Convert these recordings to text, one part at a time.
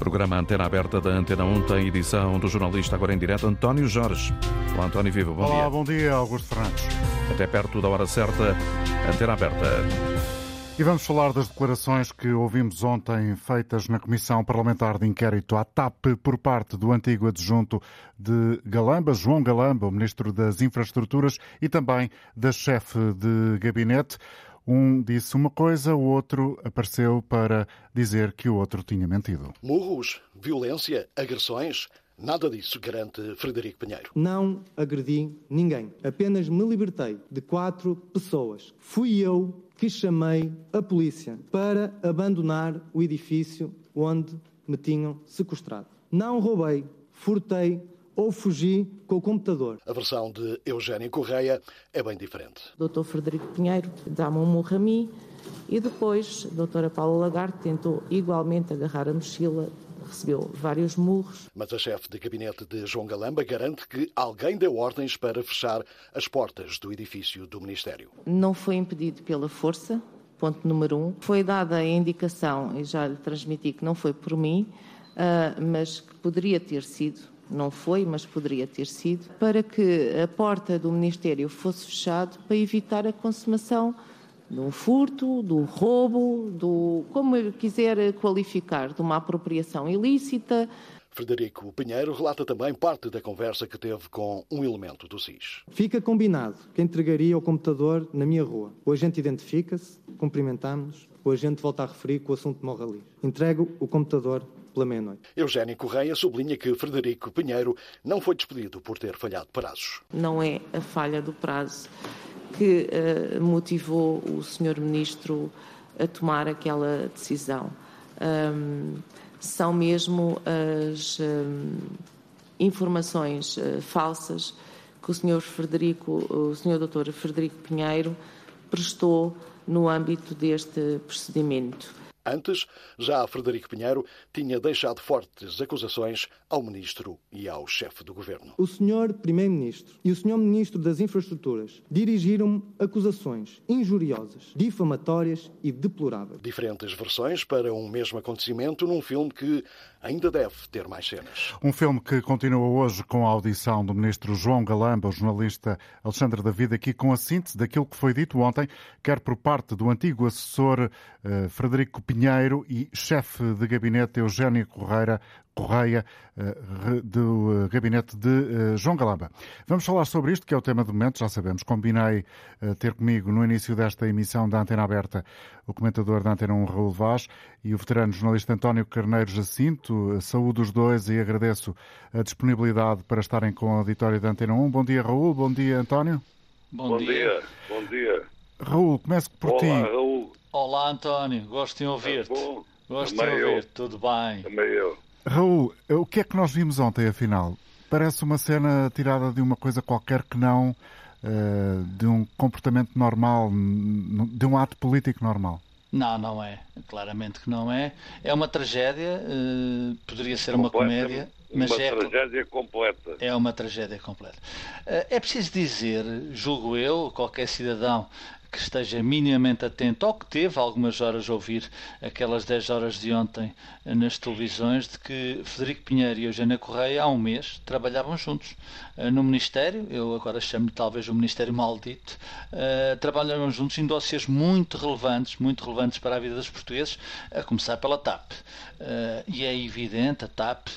Programa Antena Aberta da Antena 1 tem edição do jornalista agora em direto António Jorge. Olá António Viva, bom Olá, dia. bom dia, Augusto Fernandes. Até perto da hora certa, Antena Aberta. E vamos falar das declarações que ouvimos ontem feitas na Comissão Parlamentar de Inquérito à TAP por parte do antigo adjunto de Galamba, João Galamba, o Ministro das Infraestruturas, e também da chefe de gabinete. Um disse uma coisa, o outro apareceu para dizer que o outro tinha mentido. Murros, violência, agressões. Nada disso garante Frederico Pinheiro. Não agredi ninguém. Apenas me libertei de quatro pessoas. Fui eu que chamei a polícia para abandonar o edifício onde me tinham sequestrado. Não roubei, furtei ou fugi com o computador. A versão de Eugênio Correia é bem diferente. Dr. Frederico Pinheiro dá-me um murro a mim e depois a doutora Paula Lagarde tentou igualmente agarrar a mochila, recebeu vários murros. Mas a chefe de gabinete de João Galamba garante que alguém deu ordens para fechar as portas do edifício do Ministério. Não foi impedido pela força, ponto número um. Foi dada a indicação, e já lhe transmiti que não foi por mim, uh, mas que poderia ter sido, não foi, mas poderia ter sido, para que a porta do Ministério fosse fechada para evitar a consumação do furto, do roubo, do como eu quiser qualificar, de uma apropriação ilícita. Frederico Pinheiro relata também parte da conversa que teve com um elemento do SIS. Fica combinado que entregaria o computador na minha rua. O agente identifica-se, cumprimentamos, o agente volta a referir que o assunto morre ali. Entrego o computador pela meia-noite. Eugênio Correia sublinha que Frederico Pinheiro não foi despedido por ter falhado prazos. Não é a falha do prazo que uh, motivou o Sr. Ministro a tomar aquela decisão. Um, são mesmo as um, informações uh, falsas que o Sr. Frederico, o Sr. Dr. Frederico Pinheiro prestou no âmbito deste procedimento. Antes, já Frederico Pinheiro tinha deixado fortes acusações ao ministro e ao chefe do governo. O senhor primeiro-ministro e o senhor ministro das Infraestruturas dirigiram-me acusações injuriosas, difamatórias e deploráveis. Diferentes versões para um mesmo acontecimento num filme que ainda deve ter mais cenas. Um filme que continua hoje com a audição do ministro João Galamba, o jornalista Alexandre David, aqui com a síntese daquilo que foi dito ontem, quer por parte do antigo assessor uh, Frederico Pinheiro e chefe de gabinete Eugênio Correia, Correia do gabinete de João Galamba. Vamos falar sobre isto, que é o tema do momento, já sabemos. Combinei ter comigo no início desta emissão da Antena Aberta o comentador da Antena 1, Raul Vaz, e o veterano jornalista António Carneiro Jacinto. Saúdo os dois e agradeço a disponibilidade para estarem com a auditório da Antena 1. Bom dia, Raul. Bom dia, António. Bom, Bom dia. dia. Bom dia. Raul, começo por Olá, ti. Raul. Olá, António. Gosto de ouvir-te. É Gosto Também de ouvir. Eu. Tudo bem. Também eu. Raul, o que é que nós vimos ontem, afinal? Parece uma cena tirada de uma coisa qualquer que não uh, de um comportamento normal, de um ato político normal. Não, não é. Claramente que não é. É uma tragédia, uh, poderia ser uma comédia. Mas uma é, tragédia completa. É uma tragédia completa. Uh, é preciso dizer, julgo eu, qualquer cidadão que esteja minimamente atento ou que teve algumas horas a ouvir aquelas 10 horas de ontem nas televisões de que Frederico Pinheiro e Eugênia Correia há um mês trabalhavam juntos no Ministério, eu agora chamo-lhe talvez o Ministério Maldito, uh, trabalharam juntos em dossiês muito relevantes, muito relevantes para a vida dos portugueses, a começar pela TAP. Uh, e é evidente, a TAP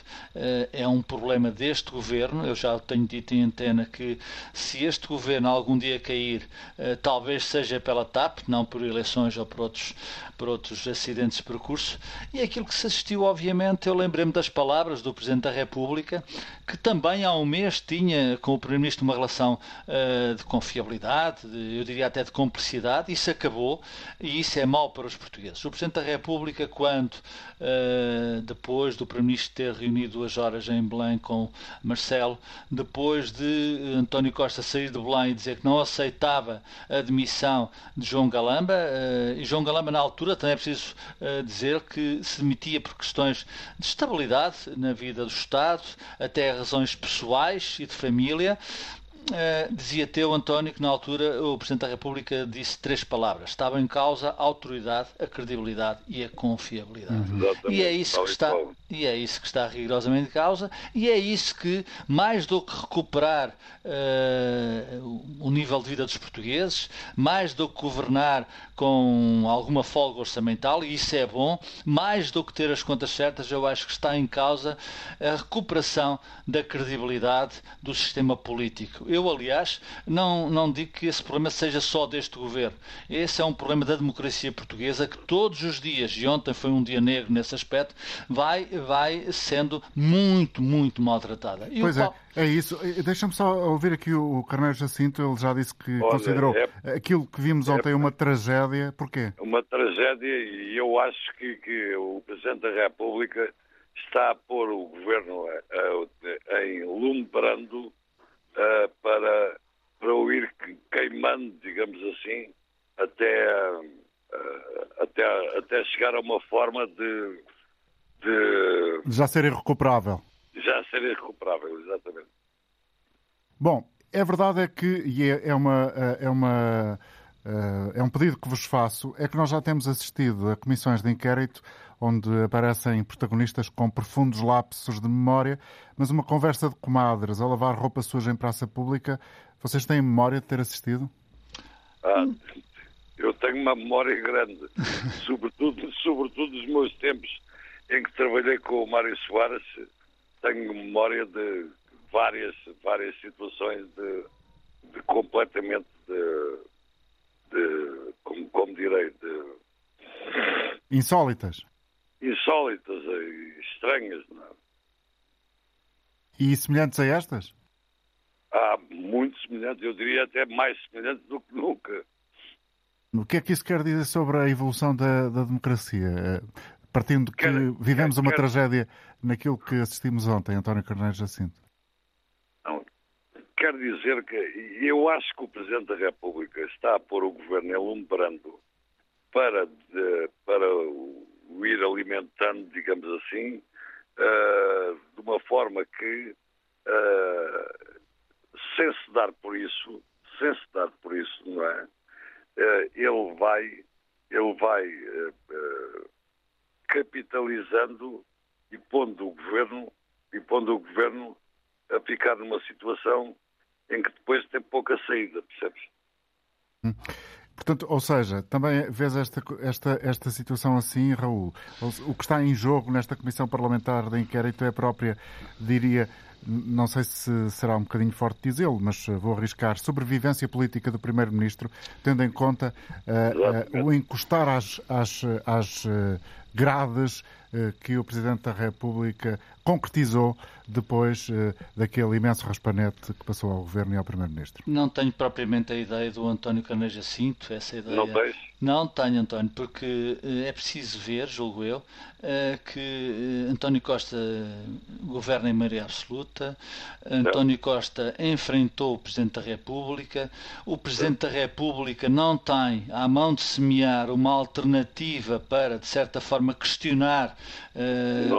é um problema deste governo, eu já tenho dito em antena que se este governo algum dia cair, talvez seja pela TAP, não por eleições ou por outros, por outros acidentes de percurso, e aquilo que se assistiu, obviamente, eu lembrei-me das palavras do Presidente da República, que também há um mês tinha com o Primeiro-Ministro uma relação uh, de confiabilidade, de, eu diria até de complicidade, isso acabou e isso é mau para os portugueses. O Presidente da República, quando, uh, depois do Primeiro-Ministro ter reunido duas horas em Belém com Marcelo, depois de António Costa sair de Belém e dizer que não aceitava a demissão de João Galamba, uh, e João Galamba, na altura, também é preciso dizer que se demitia por questões de estabilidade na vida do Estado, até razões pessoais e de família. Uh, dizia teu, António, que na altura o Presidente da República disse três palavras. Estava em causa a autoridade, a credibilidade e a confiabilidade. Uhum. E é isso que está, e é isso que está rigorosamente em causa, e é isso que, mais do que recuperar uh, o nível de vida dos portugueses, mais do que governar com alguma folga orçamental, e isso é bom, mais do que ter as contas certas, eu acho que está em causa a recuperação da credibilidade do sistema político. Eu, aliás, não, não digo que esse problema seja só deste governo. Esse é um problema da democracia portuguesa que todos os dias, e ontem foi um dia negro nesse aspecto, vai, vai sendo muito, muito maltratada. E pois é. É isso. Deixa-me só ouvir aqui o Carneiro Jacinto. Ele já disse que Olha, considerou é, aquilo que vimos ontem é, uma tragédia. Porquê? Uma tragédia e eu acho que, que o Presidente da República está a pôr o governo em lume brando uh, para, para o ir queimando, digamos assim, até, uh, até, até chegar a uma forma de, de. Já ser irrecuperável. Já ser irrecuperável, exatamente. Bom, é verdade é que, e é, é uma. É uma é um pedido que vos faço, é que nós já temos assistido a comissões de inquérito onde aparecem protagonistas com profundos lapsos de memória, mas uma conversa de comadres a lavar roupa suja em praça pública, vocês têm memória de ter assistido? Ah, eu tenho uma memória grande, sobretudo, sobretudo dos meus tempos em que trabalhei com o Mário Soares, tenho memória de várias, várias situações de, de completamente de, de como, como direi, de insólitas insólitas e estranhas. Não é? E semelhantes a estas? Há muito semelhantes, eu diria até mais semelhantes do que nunca. O que é que isso quer dizer sobre a evolução da, da democracia? Eh, partindo de que quer, vivemos quer, uma quer... tragédia naquilo que assistimos ontem, António Carneiro Jacinto. Não, quer dizer que eu acho que o Presidente da República está a pôr o governo em para, de, para o o ir alimentando, digamos assim, uh, de uma forma que, uh, sem se dar por isso, sem se dar por isso, não é? Uh, ele vai, ele vai capitalizando e pondo o governo e pondo o governo a ficar numa situação em que depois tem pouca saída, percebes? Hum. Portanto, ou seja, também vês esta, esta, esta situação assim, Raul. O que está em jogo nesta Comissão Parlamentar de Inquérito é a própria, diria, não sei se será um bocadinho forte dizê-lo, mas vou arriscar, sobrevivência política do Primeiro-Ministro, tendo em conta uh, uh, o encostar às, às, às uh, grades que o Presidente da República concretizou depois uh, daquele imenso raspanete que passou ao Governo e ao Primeiro-Ministro? Não tenho propriamente a ideia do António Caneja Cinto, essa ideia. Não tens? Não tenho, António, porque uh, é preciso ver, julgo eu, que António Costa governa em maioria absoluta, António Costa enfrentou o Presidente da República, o Presidente da República não tem à mão de semear uma alternativa para, de certa forma, questionar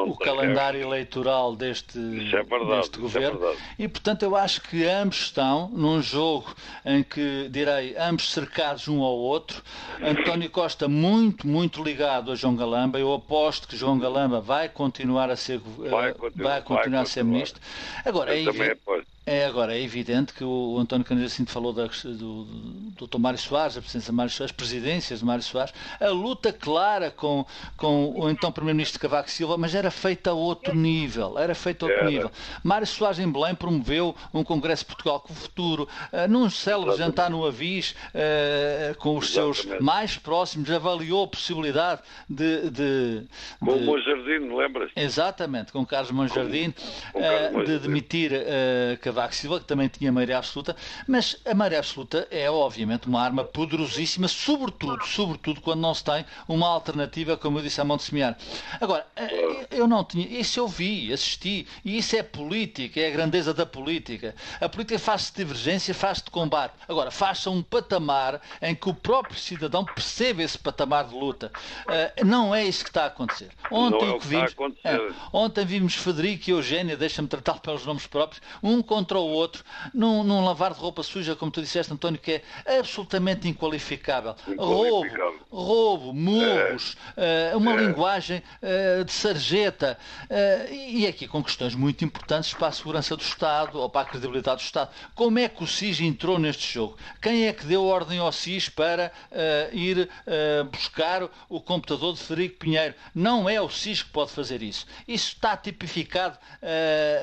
o calendário eleitoral deste é verdade, deste é governo. É e, portanto, eu acho que ambos estão num jogo em que, direi, ambos cercados um ao outro. António Costa muito, muito ligado a João Galamba. Eu aposto que João Galamba vai continuar a ser, vai continuar, vai continuar a ser ministro. Agora, eu é também aposto. É, agora, é evidente que o, António Cândido Jacinto falou da, do, do Dr. Mário Soares, a presidência de Mário Soares, as presidências de Mário Soares, a luta clara com, com o então Primeiro-Ministro Cavaco Silva, mas era feita a outro nível, era feita a outro nível. Mário Soares em Belém promoveu um Congresso de Portugal com o futuro, uh, num célebre jantar no Avis, uh, com os Exatamente. seus mais próximos, avaliou a possibilidade de... de com de, o Monjardim, lembras? Exatamente, com Carlos Monjardim, uh, de demitir uh, Cavaco Silva, que também tinha maioria absoluta, mas a maioria absoluta é, obviamente, uma arma poderosíssima, sobretudo, sobretudo quando não se tem uma alternativa, como eu disse, a mão de semear. Agora, eh, eu não tinha, isso eu vi, assisti, e isso é política, é a grandeza da política. A política faz-se de divergência, faz-se de combate. Agora, faz-se um patamar em que o próprio cidadão percebe esse patamar de luta. Uh, não é isso que está a acontecer. Ontem, não é o que vimos, é, ontem vimos Federico e Eugénia, deixa-me tratar pelos nomes próprios, um contra contra o outro, num, num lavar de roupa suja, como tu disseste, António, que é absolutamente inqualificável. Inqualificável. Roubo, roubo, murros, é. uh, uma é. linguagem uh, de sarjeta, uh, e aqui com questões muito importantes para a segurança do Estado ou para a credibilidade do Estado. Como é que o SIS entrou neste jogo? Quem é que deu ordem ao SIS para ir buscar o computador de Federico Pinheiro? Não é o SIS que pode fazer isso. Isso está tipificado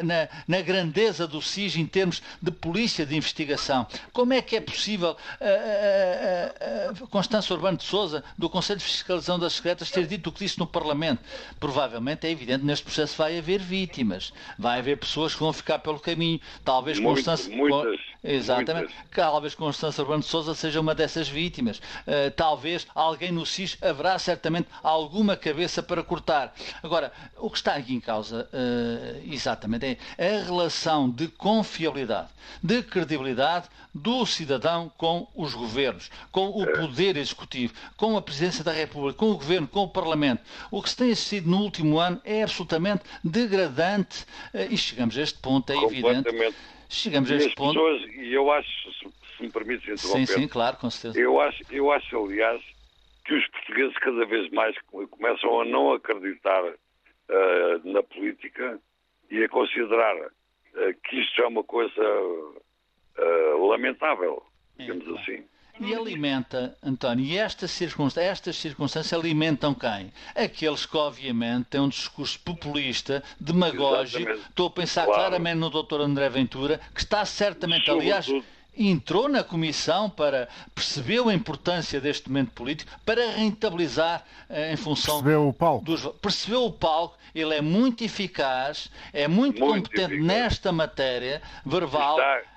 na, na grandeza do SIS em termos de polícia de investigação. Como é que é possível uh, uh, uh, Constância Urbano de Souza, do Conselho de Fiscalização das Secretas, ter dito o que disse no Parlamento? Provavelmente é evidente neste processo vai haver vítimas, vai haver pessoas que vão ficar pelo caminho. Talvez Muito, Constância. Muitas, Exatamente. Muitas. Talvez Constância Urbano de Souza seja uma dessas vítimas. Talvez alguém no SIS haverá certamente alguma cabeça para cortar. Agora, o que está aqui em causa, exatamente, é a relação de confiabilidade, de credibilidade do cidadão com os governos, com o poder executivo, com a presidência da República, com o governo, com o Parlamento. O que se tem assistido no último ano é absolutamente degradante uh, e chegamos a este ponto, é evidente. Chegamos a este ponto. E eu acho, se, me permites interromper. Sim, sim, claro, com certeza. Eu acho, eu acho, aliás, que os portugueses cada vez mais começam a não acreditar uh, na política e a considerar que isto é uma coisa uh, lamentável, digamos é, assim. E alimenta, António, e estas circunstâncias, estas circunstâncias alimentam quem? Aqueles que, obviamente, têm um discurso populista, demagógico. Exatamente. Estou a pensar claro. claramente no Dr. André Ventura, que está certamente, Sobretudo. aliás entrou na comissão para percebeu a importância deste momento político para rentabilizar eh, em função percebeu o palco dos, percebeu o palco ele é muito eficaz é muito, muito competente eficaz. nesta matéria verbal está,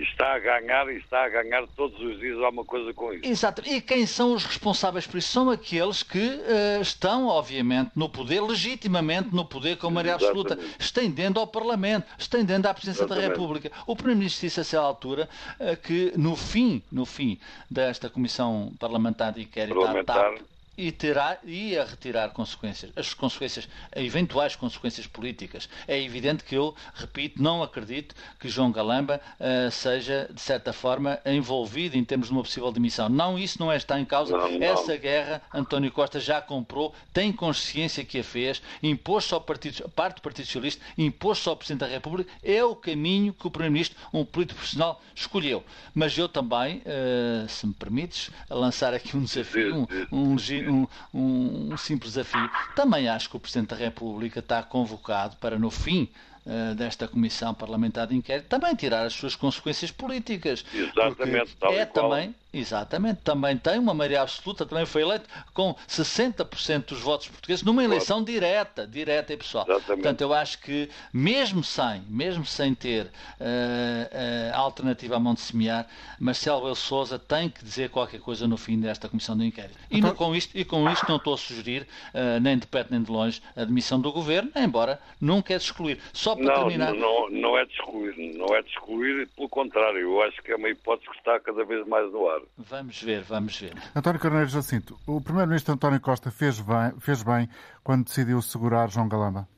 está a ganhar e está a ganhar todos os dias alguma coisa com isso. Exato. E quem são os responsáveis por isso? São aqueles que uh, estão, obviamente, no poder, legitimamente no poder com maioria absoluta, estendendo ao Parlamento, estendendo à Presidência Exatamente. da República. O Primeiro-Ministro disse a essa altura uh, que no fim, no fim desta Comissão Parlamentar de Inquérito à TAP, e terá e a retirar consequências, as consequências, eventuais consequências políticas. É evidente que eu, repito, não acredito que João Galamba uh, seja, de certa forma, envolvido em termos de uma possível demissão. Não, isso não é, está em causa. Não, não. Essa guerra, António Costa já comprou, tem consciência que a fez, impôs-se ao partido, parte do Partido Socialista, impôs-se ao Presidente da República, é o caminho que o Primeiro-Ministro, um político profissional, escolheu. Mas eu também, uh, se me permites, lançar aqui um desafio, um, um um, um, um simples desafio. Também acho que o Presidente da República está convocado para, no fim uh, desta Comissão Parlamentar de Inquérito, também tirar as suas consequências políticas. Exatamente, tal é também Exatamente, também tem uma maioria absoluta, também foi eleito com 60% dos votos portugueses numa eleição claro. direta, direta e pessoal. Exatamente. Portanto, eu acho que mesmo sem, mesmo sem ter uh, uh, alternativa a Monte Semear, Marcelo Belo Souza tem que dizer qualquer coisa no fim desta comissão de inquérito. E, então... com, isto, e com isto não estou a sugerir, uh, nem de perto nem de longe, a demissão do governo, embora nunca é de excluir. Só para não, terminar. Não, não é de excluir, não é de excluir, pelo contrário, eu acho que é uma hipótese que está cada vez mais no ar. Vamos ver, vamos ver. António Carneiro Jacinto, o Primeiro-Ministro António Costa fez bem, fez bem quando decidiu segurar João Galamba?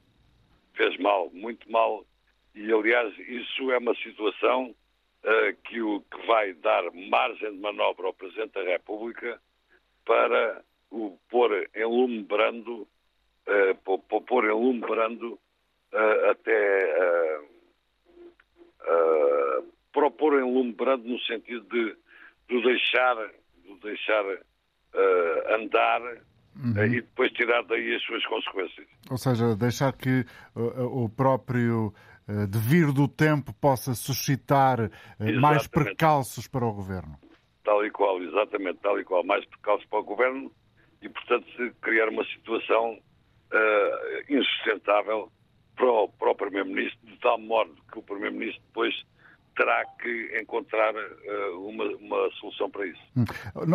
Fez mal, muito mal. E, aliás, isso é uma situação uh, que, o, que vai dar margem de manobra ao Presidente da República para o pôr em lume brando, uh, pôr em lume brando uh, até uh, para pôr em lume brando no sentido de do deixar, do deixar uh, andar uhum. uh, e depois tirar daí as suas consequências. Ou seja, deixar que uh, o próprio devir do tempo possa suscitar mais precalços para o Governo. Tal e qual, exatamente, tal e qual. Mais precalços para o Governo e, portanto, criar uma situação insustentável para o, para o Primeiro-Ministro, de tal modo que o Primeiro-Ministro depois terá que encontrar uh, uma, uma, solução para isso. Hum.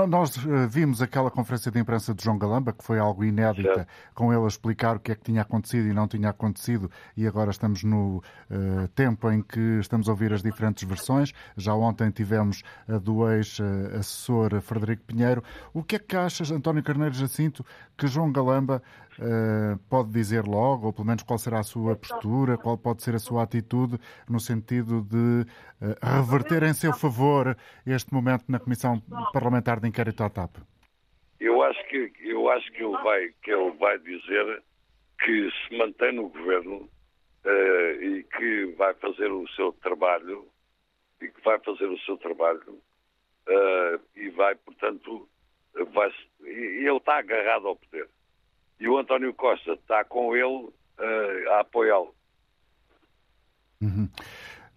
Nós uh, vimos aquela conferência de imprensa de João Galamba, que foi algo inédita, certo. com ele a explicar o que é que tinha acontecido e não tinha acontecido, e agora estamos no uh, tempo em que estamos a ouvir as diferentes versões. Já ontem tivemos a do ex-assessor Frederico Pinheiro. O que é que achas, António Carneiro Jacinto, que João Galamba uh, pode dizer logo, ou pelo menos qual será a sua postura, qual pode ser a sua atitude no sentido de reverter em seu favor este momento na Comissão Parlamentar de Inquérito à TAP? Eu acho que, eu acho que, ele, vai, que ele vai dizer que se mantém no governo uh, e que vai fazer o seu trabalho e que vai fazer o seu trabalho e vai, portanto, vai, ele está agarrado ao poder e o António Costa está com ele uh, a apoiá-lo. Uhum.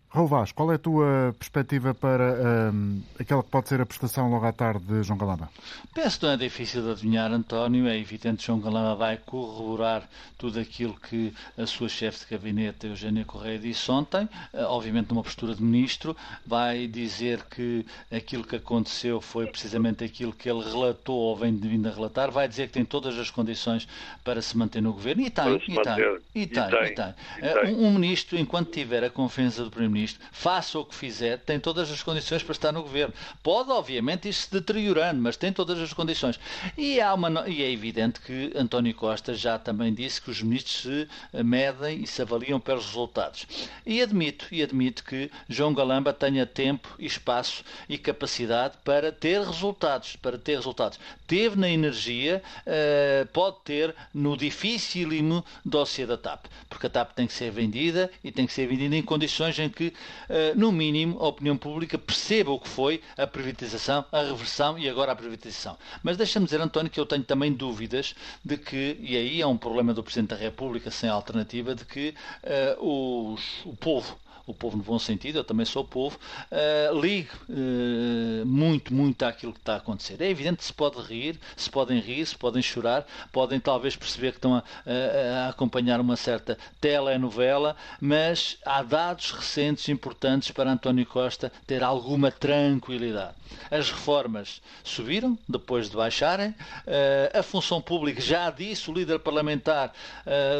Raul Vaz, qual é a tua perspectiva para um, aquela que pode ser a prestação logo à tarde de João Galamba? Penso que não é difícil de adivinhar, António. É evidente que João Galamba vai corroborar tudo aquilo que a sua chefe de gabinete, Eugênia Correia, disse ontem, eh, obviamente numa postura de ministro. Vai dizer que aquilo que aconteceu foi precisamente aquilo que ele relatou ou vem vindo a relatar. Vai dizer que tem todas as condições para se manter no governo. E tem, e tem, e tem, e tem. Eh, um ministro, enquanto tiver a confiança do Primeiro-Ministro, Faça o que fizer, tem todas as condições para estar no governo. Pode, obviamente, ir se deteriorando, mas tem todas as condições. E, há uma, e é evidente que António Costa já também disse que os ministros se medem e se avaliam pelos resultados. E admito, e admito que João Galamba tenha tempo espaço e capacidade para ter resultados, para ter resultados. Teve na energia, uh, pode ter no dificílimo dossiê da TAP, porque a TAP tem que ser vendida e tem que ser vendida em condições em que eh, no mínimo, a opinião pública perceba o que foi a privatização, a reversão e agora a privatização. Mas deixa-me dizer, António, que eu tenho também dúvidas de que, e aí é um problema do Presidente da República sem alternativa, de que uh, os, o povo o povo no bom sentido, eu também sou povo, uh, ligue uh, muito, muito àquilo que está a acontecer. É evidente que se pode rir, se podem rir, se podem chorar, podem talvez perceber que estão a, a, a acompanhar uma certa telenovela, mas há dados recentes importantes para António Costa ter alguma tranquilidade. As reformas subiram depois de baixarem, uh, a função pública, já disse o líder parlamentar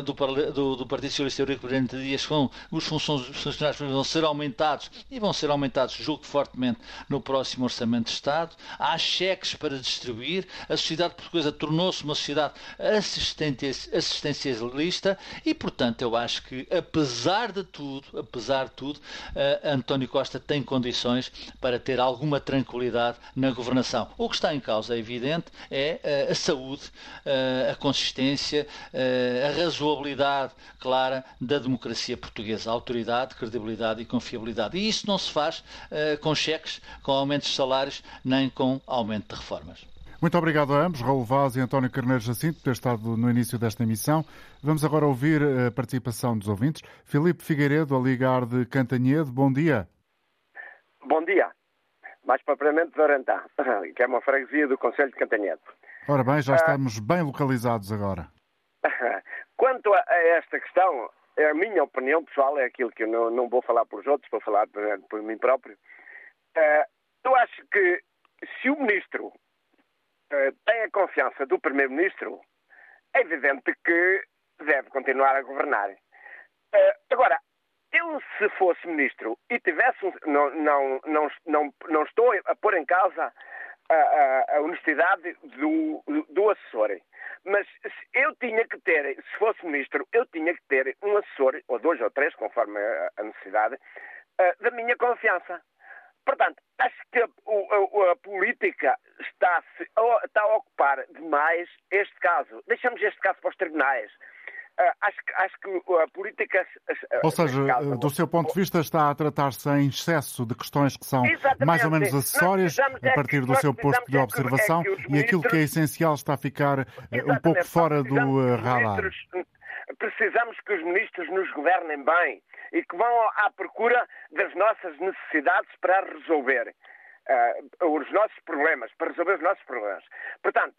do, do, do, Partido Socialista Eurico Brilhante Dias, com os funcionários vão ser aumentados e vão ser aumentados, julgo fortemente, no próximo Orçamento de Estado. Há cheques para distribuir. A sociedade portuguesa tornou-se uma sociedade assistencialista e, portanto, eu acho que, apesar de tudo, apesar de tudo, uh, António Costa tem condições para ter alguma tranquilidade na governação. O que está em causa, é evidente, é uh, a saúde, uh, a consistência, a razoabilidade clara da democracia portuguesa, a autoridade, credibilidade credibilidade e confiabilidade. E isso não se faz uh, com cheques, com aumentos de salários, nem com aumento de reformas. Muito obrigado a ambos, Raul Vaz e António Carneiro Jacinto, por ter estado no início desta emissão. Vamos agora ouvir a participação dos ouvintes. Filipe Figueiredo, a ligar de Cantanhedo. Bom dia. Bom dia. Mais propriamente de Arantá, que é uma freguesia do Conselho de Cantanhedo. Ora bem, já ah. estamos bem localizados agora. Quanto a esta questão, é a minha opinião pessoal, é aquilo que eu não, não vou falar por outros, vou falar por, por mim próprio. Uh, eu acho que se o ministro uh, tem a confiança do primeiro-ministro, é evidente que deve continuar a governar. Uh, agora, eu se fosse ministro e tivesse não, não, não, não, não estou a pôr em causa a, a, honestidade do, do assessor. Mas eu tinha que ter, se fosse ministro, eu tinha que ter um assessor, ou dois ou três, conforme a necessidade, da minha confiança. Portanto, acho que a, a, a política está, está a ocupar demais este caso. Deixamos este caso para os tribunais. Acho, acho, que a política. Ou seja, do seu ponto de vista, está a tratar-se em excesso de questões que são mais ou menos acessórias a partir do seu posto de observação é e aquilo que é essencial está a ficar eh, um pouco fora do uh, radar. Precisamos que os ministros nos governem bem e que vão à procura das nossas necessidades para resolver uh, os nossos problemas, para resolver os nossos problemas. Portanto,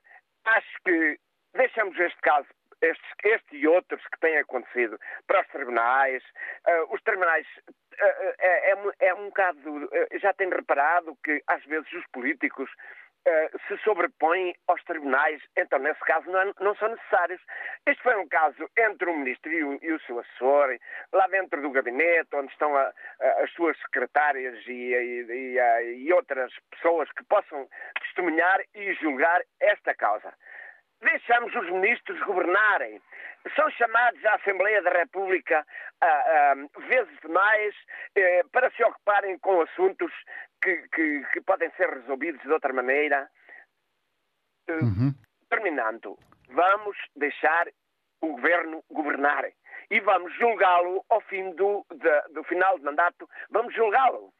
acho que deixamos este caso este e outros que têm acontecido para os tribunais. Uh, os tribunais uh, é, é, é, um bocado. já tenho reparado que às vezes os políticos se sobrepõem aos tribunais, então nesse caso não, não, são necessários. Este foi um caso entre o ministro e o, e o seu assessor, lá dentro do gabinete, onde estão a, a, as suas secretárias e, e, e, outras pessoas que possam testemunhar e julgar esta causa. Deixamos os ministros governarem. São chamados à Assembleia da República uh, uh, vezes demais uh, para se ocuparem com assuntos que, que, que, podem ser resolvidos de outra maneira. Eh, uhum. Terminando, vamos deixar o governo governar e vamos julgá-lo ao fim do, de, do final de mandato. Vamos julgá-lo.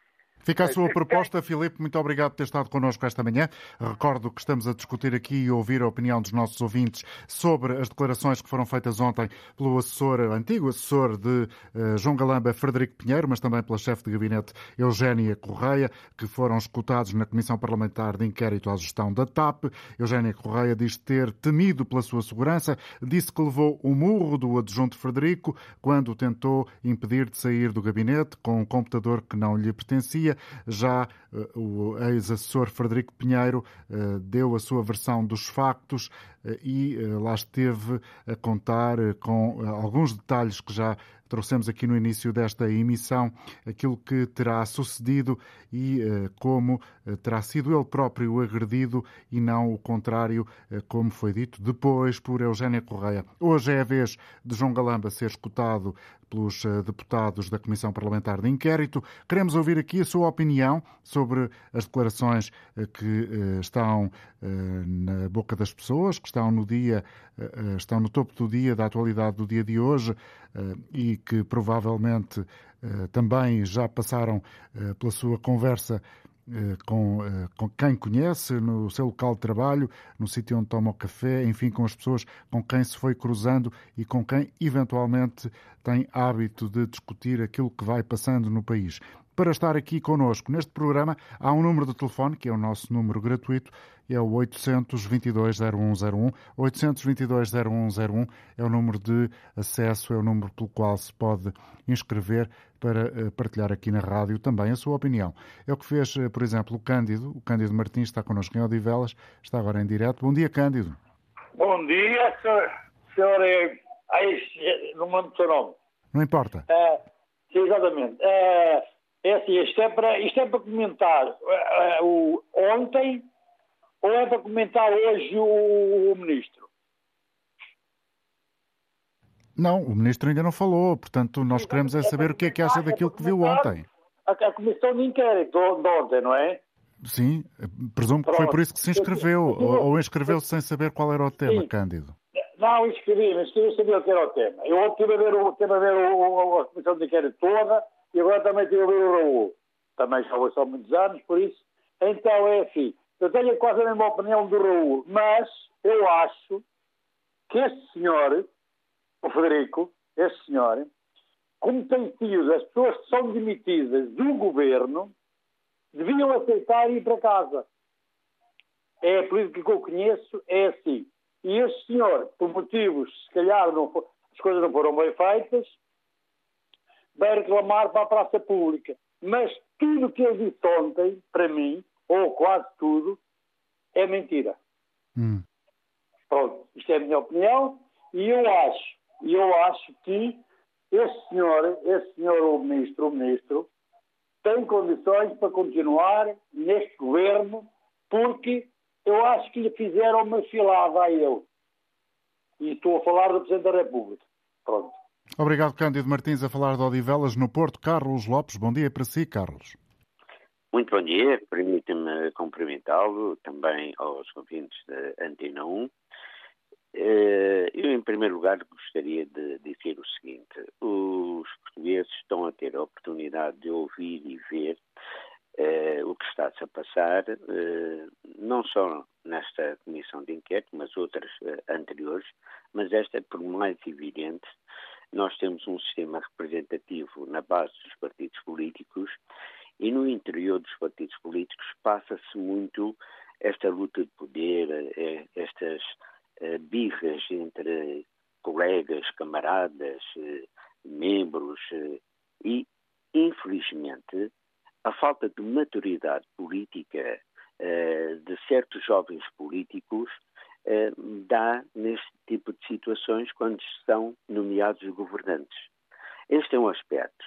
Fica a sua proposta, Filipe. Muito obrigado por ter estado connosco esta manhã. Recordo que estamos a discutir aqui e ouvir a opinião dos nossos ouvintes sobre as declarações que foram feitas ontem pelo assessor, antigo assessor de uh, João Galamba, Frederico Pinheiro, mas também pela chefe de gabinete Eugénia Correia, que foram escutados na Comissão Parlamentar de Inquérito à Gestão da TAP. Eugénia Correia diz ter temido pela sua segurança, disse que levou o murro do adjunto Frederico quando tentou impedir de sair do gabinete com um computador que não lhe pertencia. Já eh, o ex-assessor Frederico Pinheiro eh, deu a sua versão dos factos e lá esteve a contar com alguns detalhes que já trouxemos aqui no início desta emissão aquilo que terá sucedido e como terá sido ele próprio agredido e não o contrário, como foi dito depois por Eugénia Correia. Hoje é a vez de João Galamba ser escutado pelos eh, deputados da Comissão Parlamentar de Inquérito. Queremos ouvir aqui a sua opinião sobre as declarações eh, que eh, estão na boca das pessoas, que estão no dia, estão no topo do dia, da atualidade do dia de hoje e que provavelmente também já passaram pela sua conversa eh, com, eh, com quem conhece, no seu local de trabalho, no sítio onde toma o café, enfim, com as pessoas com quem se foi cruzando e com quem eventualmente tem hábito de discutir aquilo que vai passando no país. Para estar aqui connosco neste programa, há um número de telefone, que é o nosso número gratuito, é o 822-0101. 822-0101 é o número de acesso, é o número pelo qual se pode inscrever para eh, partilhar aqui na rádio também a sua opinião. É o que fez, eh, por exemplo, o Cândido. O Cândido Martins está connosco em Odivelas, está agora em direto. Bom dia, Cândido. Bom dia, senhor, senhor é, não mando o seu nome. Não importa. É, exatamente. É, é assim, isto é para, isto é para comentar é, o, ontem ou é para comentar hoje o, o ministro? Não, o ministro ainda não falou, portanto nós Sim, queremos é saber o que é que acha daquilo que viu ontem. A, a comissão de inquérito de ontem, não é? Sim, presumo que foi por isso que se inscreveu, ou, ou inscreveu-se sem saber qual era o tema, Sim. Cândido. Não, inscrevi-me, inscrevi sabia o que era o tema. Eu estive a ver, o, estive a, ver o, a comissão de inquérito toda e agora também estive a ver o Raul. Também já foi só muitos anos, por isso. Então é assim, eu tenho quase a mesma opinião do Raul, mas eu acho que este senhor, o Federico, este senhor, como tem sido as pessoas que são demitidas do governo, deviam aceitar ir para casa. É a política que eu conheço, é assim. E este senhor, por motivos, se calhar não, as coisas não foram bem feitas, vai reclamar para a praça pública. Mas tudo o que ele disse ontem, para mim, ou quase tudo, é mentira. Hum. Pronto, isto é a minha opinião e eu acho, eu acho que este senhor, este senhor, o ministro, o ministro, tem condições para continuar neste governo porque eu acho que lhe fizeram uma filada a ele. E estou a falar do Presidente da República. Pronto. Obrigado, Cândido Martins, a falar de Odivelas no Porto. Carlos Lopes, bom dia para si, Carlos. Muito bom dia, permita-me cumprimentá-lo também aos ouvintes da Antena 1. Eh, eu, em primeiro lugar, gostaria de dizer o seguinte: os portugueses estão a ter a oportunidade de ouvir e ver eh, o que está-se a passar, eh, não só nesta comissão de inquérito, mas outras anteriores, mas esta é por mais evidente. Nós temos um sistema representativo na base dos partidos políticos e no interior dos partidos políticos passa-se muito esta luta de poder, eh, estas eh, birras entre colegas, camaradas, membros e, infelizmente, a falta de maturidade política de certos jovens políticos dá neste tipo de situações quando são nomeados governantes. Este é um aspecto.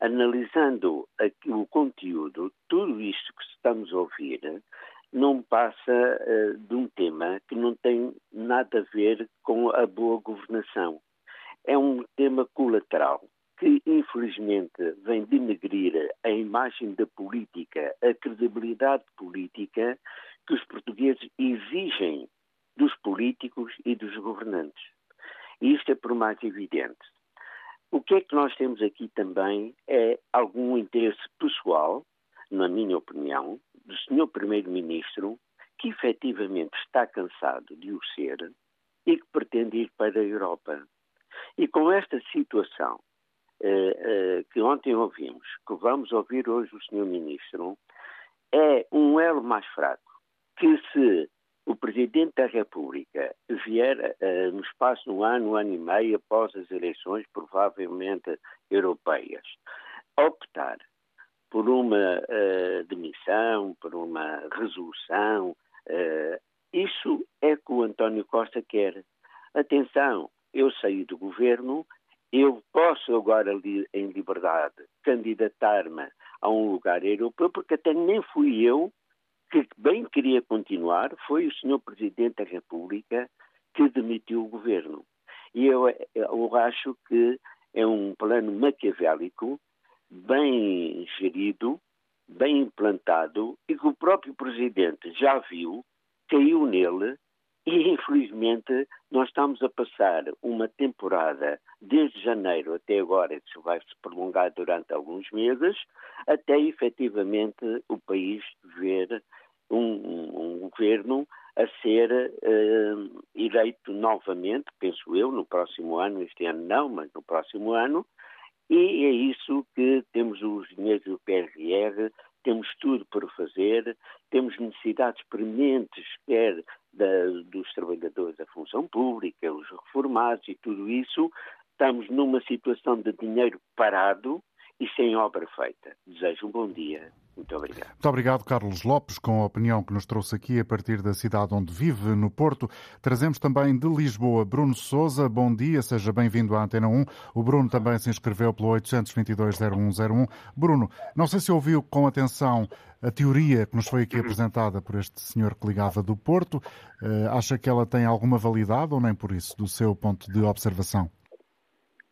Analisando aqui o conteúdo, tudo isto que estamos a ouvir não passa uh, de um tema que não tem nada a ver com a boa governação. É um tema colateral que, infelizmente, vem denegrir a imagem da política, a credibilidade política que os portugueses exigem dos políticos e dos governantes. E isto é por mais evidente. O que é que nós temos aqui também é algum interesse pessoal, na minha opinião, do Sr. Primeiro-Ministro, que efetivamente está cansado de o ser e que pretende ir para a Europa. E com esta situação eh, eh, que ontem ouvimos, que vamos ouvir hoje o Sr. Ministro, é um elo mais fraco que se o Presidente da República vier uh, no espaço de um ano, um ano e meio após as eleições, provavelmente europeias, optar por uma uh, demissão, por uma resolução, uh, isso é que o António Costa quer. Atenção, eu saí do governo, eu posso agora, em liberdade, candidatar-me a um lugar europeu, porque até nem fui eu que bem queria continuar, foi o Sr. Presidente da República que demitiu o governo. E eu, eu acho que é um plano maquiavélico, bem gerido, bem implantado e que o próprio Presidente já viu, caiu nele e, infelizmente, nós estamos a passar uma temporada, desde janeiro até agora, que vai se prolongar durante alguns meses, até efetivamente o país ver um, um governo a ser uh, eleito novamente, penso eu, no próximo ano, este ano não, mas no próximo ano, e é isso que temos os dinheiros do PRR, temos tudo para fazer, temos necessidades prementes, quer da, dos trabalhadores da função pública, os reformados e tudo isso, estamos numa situação de dinheiro parado e sem obra feita. Desejo um bom dia. Muito obrigado. Muito obrigado, Carlos Lopes, com a opinião que nos trouxe aqui a partir da cidade onde vive, no Porto. Trazemos também de Lisboa Bruno Souza. Bom dia, seja bem-vindo à Antena 1. O Bruno também se inscreveu pelo 822-0101. Bruno, não sei se ouviu com atenção a teoria que nos foi aqui apresentada por este senhor que ligava do Porto. Uh, acha que ela tem alguma validade ou nem por isso, do seu ponto de observação?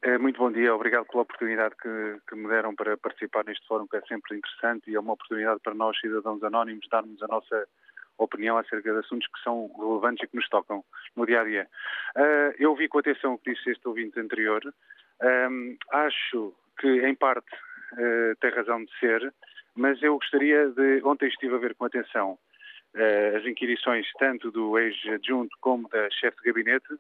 É, muito bom dia, obrigado pela oportunidade que, que, me deram para participar neste fórum, que é sempre interessante e é uma oportunidade para nós, cidadãos anónimos, darmos a nossa opinião acerca de assuntos que são relevantes e que nos tocam no dia a dia. Uh, eu vi com atenção o que disse este ouvinte anterior. Um, acho que, em parte, uh, tem razão de ser, mas eu gostaria de. Ontem estive a ver com atenção uh, as inquirições tanto do ex-adjunto como da chefe de gabinete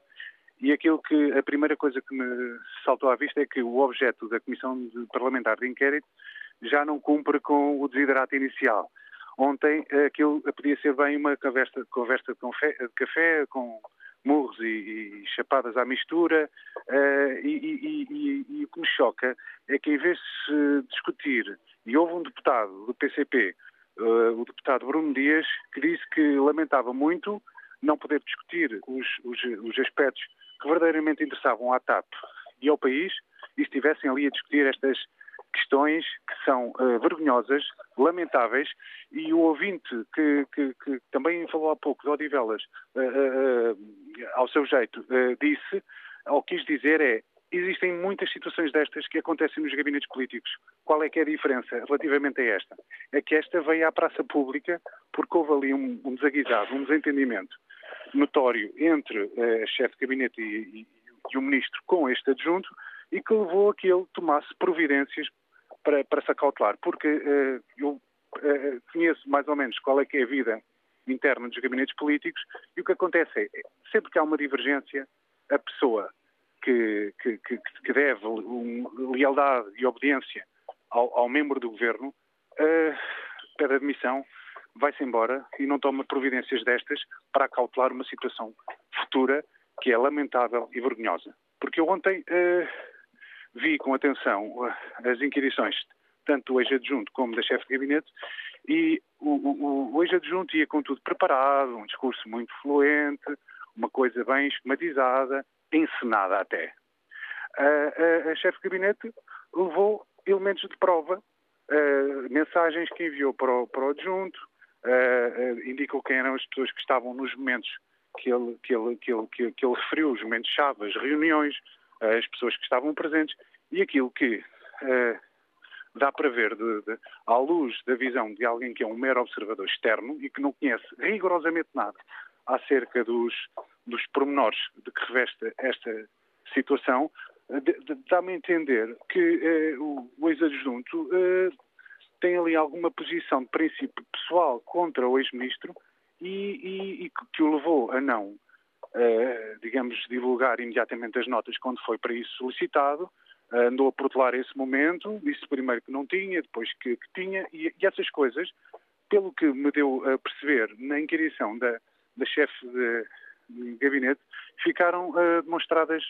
e aquilo que a primeira coisa que me saltou à vista é que o objeto da Comissão Parlamentar de Inquérito já não cumpre com o desiderato inicial. Ontem aquilo podia ser bem uma conversa, conversa de café com murros e, e chapadas à mistura uh, e, e, e, o que me choca é que em vez de discutir, e houve um deputado do PCP, uh, eh, o deputado Bruno Dias, que disse que lamentava muito não poder discutir os, os, os aspectos que verdadeiramente interessavam à TAP e ao país e estivessem ali a discutir estas questões que são uh, vergonhosas, lamentáveis, e o ouvinte que, que, que, também falou há pouco de Odivelas, uh, uh, ao seu jeito, disse, ou quis dizer é, existem muitas situações destas que acontecem nos gabinetes políticos. Qual é que é a diferença relativamente a esta? É que esta veio à praça pública porque houve ali um, um desaguisado, um desentendimento notório entre a chefe de gabinete e, e, e, o ministro com este adjunto e que levou a que ele tomasse providências para, para se acautelar. Porque uh, eu uh, conheço mais ou menos qual é que é a vida interna dos gabinetes políticos e o que acontece é, sempre que há uma divergência, a pessoa que, que, que, deve lealdade e obediência ao, ao, membro do governo uh, pede admissão vai-se embora e não toma providências destas para acautelar uma situação futura que é lamentável e vergonhosa. Porque eu ontem uh, vi com atenção uh, as inquirições tanto do ex-adjunto como da chefe de gabinete e o, o, o ex-adjunto ia com tudo preparado, um discurso muito fluente, uma coisa bem esquematizada, encenada até. Uh, a chefe de gabinete levou elementos de prova, mensagens que enviou para o, para o adjunto, indicou quem eram as pessoas que estavam nos momentos que ele, que ele, que ele, que, que ele referiu, os momentos-chave, as reuniões, as pessoas que estavam presentes e aquilo que dá para ver, de, de, à luz da visão de alguém que é um mero observador externo e que não conhece rigorosamente nada acerca dos, dos pormenores de que reveste esta situação, dá-me a entender que uh, o, o ex-adjunto uh, tem ali alguma posição de princípio pessoal contra o ex-ministro e, e, e, que o levou a não, uh, digamos, divulgar imediatamente as notas quando foi para isso solicitado, uh, andou a protelar esse momento, disse primeiro que não tinha, depois que, que tinha, e, e, essas coisas, pelo que me deu a perceber na inquirição da, da chefe de, de, gabinete, ficaram uh, demonstradas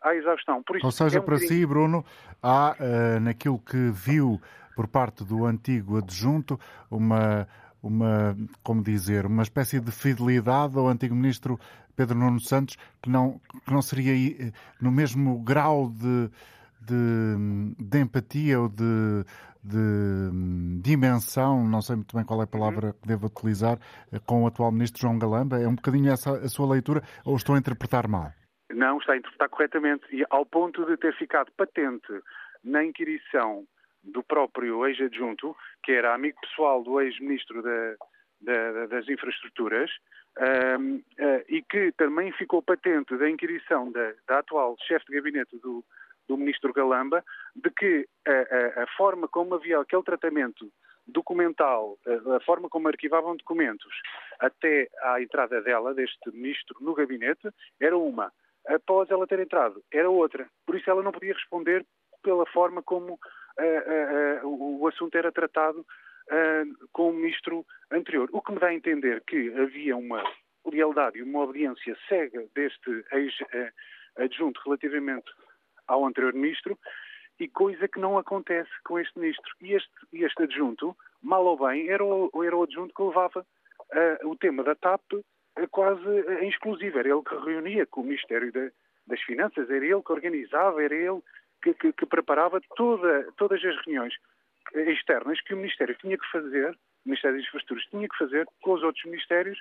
à exaustão. Isso, Ou seja, é um para si, Bruno, há naquilo que viu por parte do antigo adjunto uma uma, como dizer, uma espécie de fidelidade ao antigo ministro Pedro Nuno Santos, que não, que não seria no mesmo grau de, de, de empatia ou de, de, hum, dimensão, não sei muito bem qual é a palavra que devo utilizar, eh, com o atual ministro João Galamba? É um bocadinho essa a sua leitura ou estou a interpretar mal? Não, está a interpretar corretamente e ao ponto de ter ficado patente na inquirição do próprio ex-adjunto, que era amigo pessoal do ex-ministro da, da, das Infraestruturas, um, uh, eh, e que também ficou patente da inquirição da, da atual chefe de gabinete do, do ministro Galamba, de que a, a, a, forma como havia aquele tratamento documental, a, forma como arquivavam documentos até à entrada dela, deste ministro, no gabinete, era uma. Após ela ter entrado, era outra. Por isso ela não podia responder pela forma como o assunto era tratado com o ministro anterior. O que me dá a entender que havia uma lealdade e uma obediência cega deste ex-adjunto relativamente ao anterior ministro e coisa que não acontece com este ministro. E este, este adjunto, mal ou bem, era o, era o adjunto que levava uh, o tema da TAP uh, quase uh, em exclusivo. Era ele que reunia com o Ministério da, das Finanças, era ele que organizava, era ele que, que, que preparava toda, todas as reuniões externas que o Ministério tinha que fazer, o Ministério das Infraestruturas tinha que fazer com os outros Ministérios